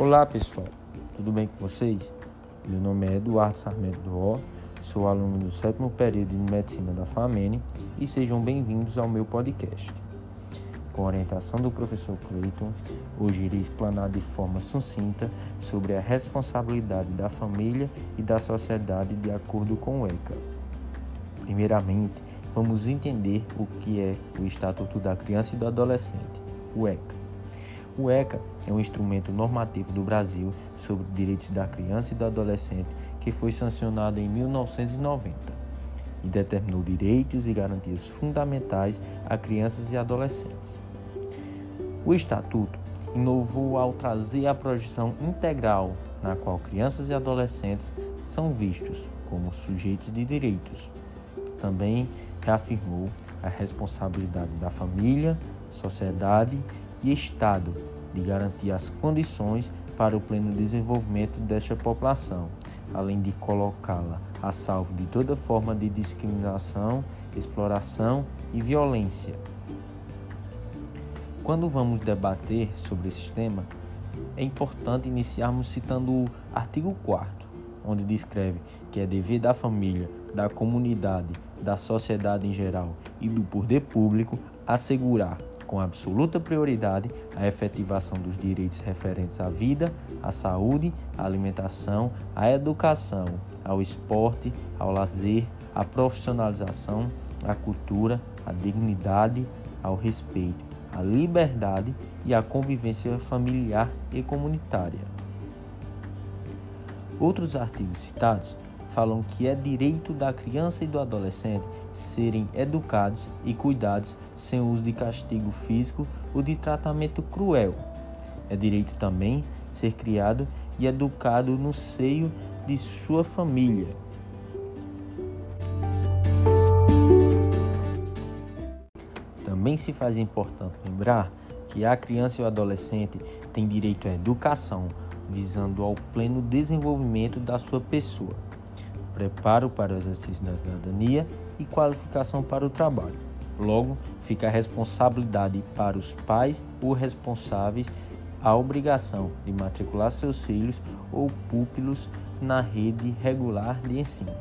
Olá pessoal, tudo bem com vocês? Meu nome é Eduardo Sarmento do sou aluno do sétimo período de Medicina da FAMENE e sejam bem-vindos ao meu podcast. Com a orientação do professor Clayton, hoje irei explanar de forma sucinta sobre a responsabilidade da família e da sociedade de acordo com o ECA. Primeiramente, vamos entender o que é o Estatuto da Criança e do Adolescente, o ECA. O ECA é um instrumento normativo do Brasil sobre direitos da criança e do adolescente que foi sancionado em 1990 e determinou direitos e garantias fundamentais a crianças e adolescentes. O Estatuto inovou ao trazer a projeção integral na qual crianças e adolescentes são vistos como sujeitos de direitos. Também reafirmou a responsabilidade da família, sociedade e Estado de garantir as condições para o pleno desenvolvimento desta população, além de colocá-la a salvo de toda forma de discriminação, exploração e violência. Quando vamos debater sobre esse tema, é importante iniciarmos citando o artigo 4 onde descreve que é dever da família, da comunidade, da sociedade em geral e do poder público assegurar com absoluta prioridade a efetivação dos direitos referentes à vida, à saúde, à alimentação, à educação, ao esporte, ao lazer, à profissionalização, à cultura, à dignidade, ao respeito, à liberdade e à convivência familiar e comunitária. Outros artigos citados falam que é direito da criança e do adolescente serem educados e cuidados sem uso de castigo físico ou de tratamento cruel. É direito também ser criado e educado no seio de sua família. Também se faz importante lembrar que a criança e o adolescente têm direito à educação, visando ao pleno desenvolvimento da sua pessoa preparo para o exercício da cidadania e qualificação para o trabalho. Logo, fica a responsabilidade para os pais ou responsáveis a obrigação de matricular seus filhos ou pupilos na rede regular de ensino.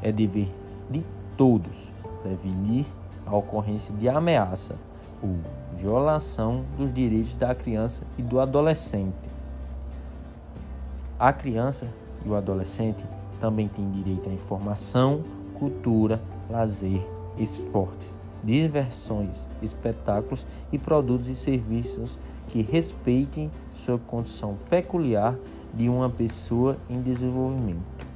É dever de todos prevenir a ocorrência de ameaça ou violação dos direitos da criança e do adolescente. A criança e o adolescente também tem direito à informação, cultura, lazer, esportes, diversões, espetáculos e produtos e serviços que respeitem sua condição peculiar de uma pessoa em desenvolvimento.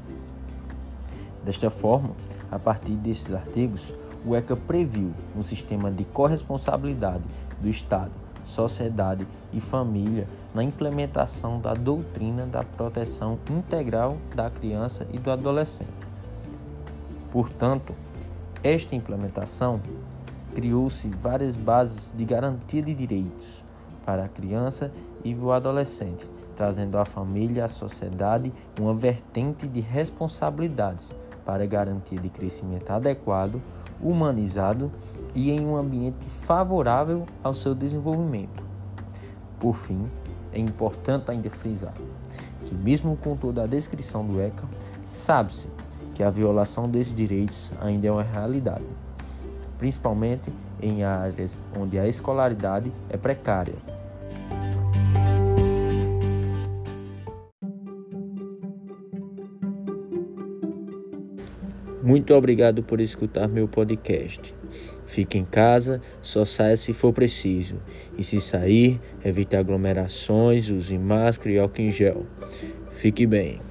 Desta forma, a partir desses artigos, o ECA previu um sistema de corresponsabilidade do Estado sociedade e família na implementação da doutrina da proteção integral da criança e do adolescente. Portanto, esta implementação criou-se várias bases de garantia de direitos para a criança e o adolescente, trazendo à família e à sociedade uma vertente de responsabilidades para garantia de crescimento adequado, humanizado e em um ambiente favorável ao seu desenvolvimento. Por fim, é importante ainda frisar que, mesmo com toda a descrição do ECA, sabe-se que a violação desses direitos ainda é uma realidade, principalmente em áreas onde a escolaridade é precária. Muito obrigado por escutar meu podcast. Fique em casa, só saia se for preciso. E se sair, evite aglomerações, use máscara e álcool em gel. Fique bem.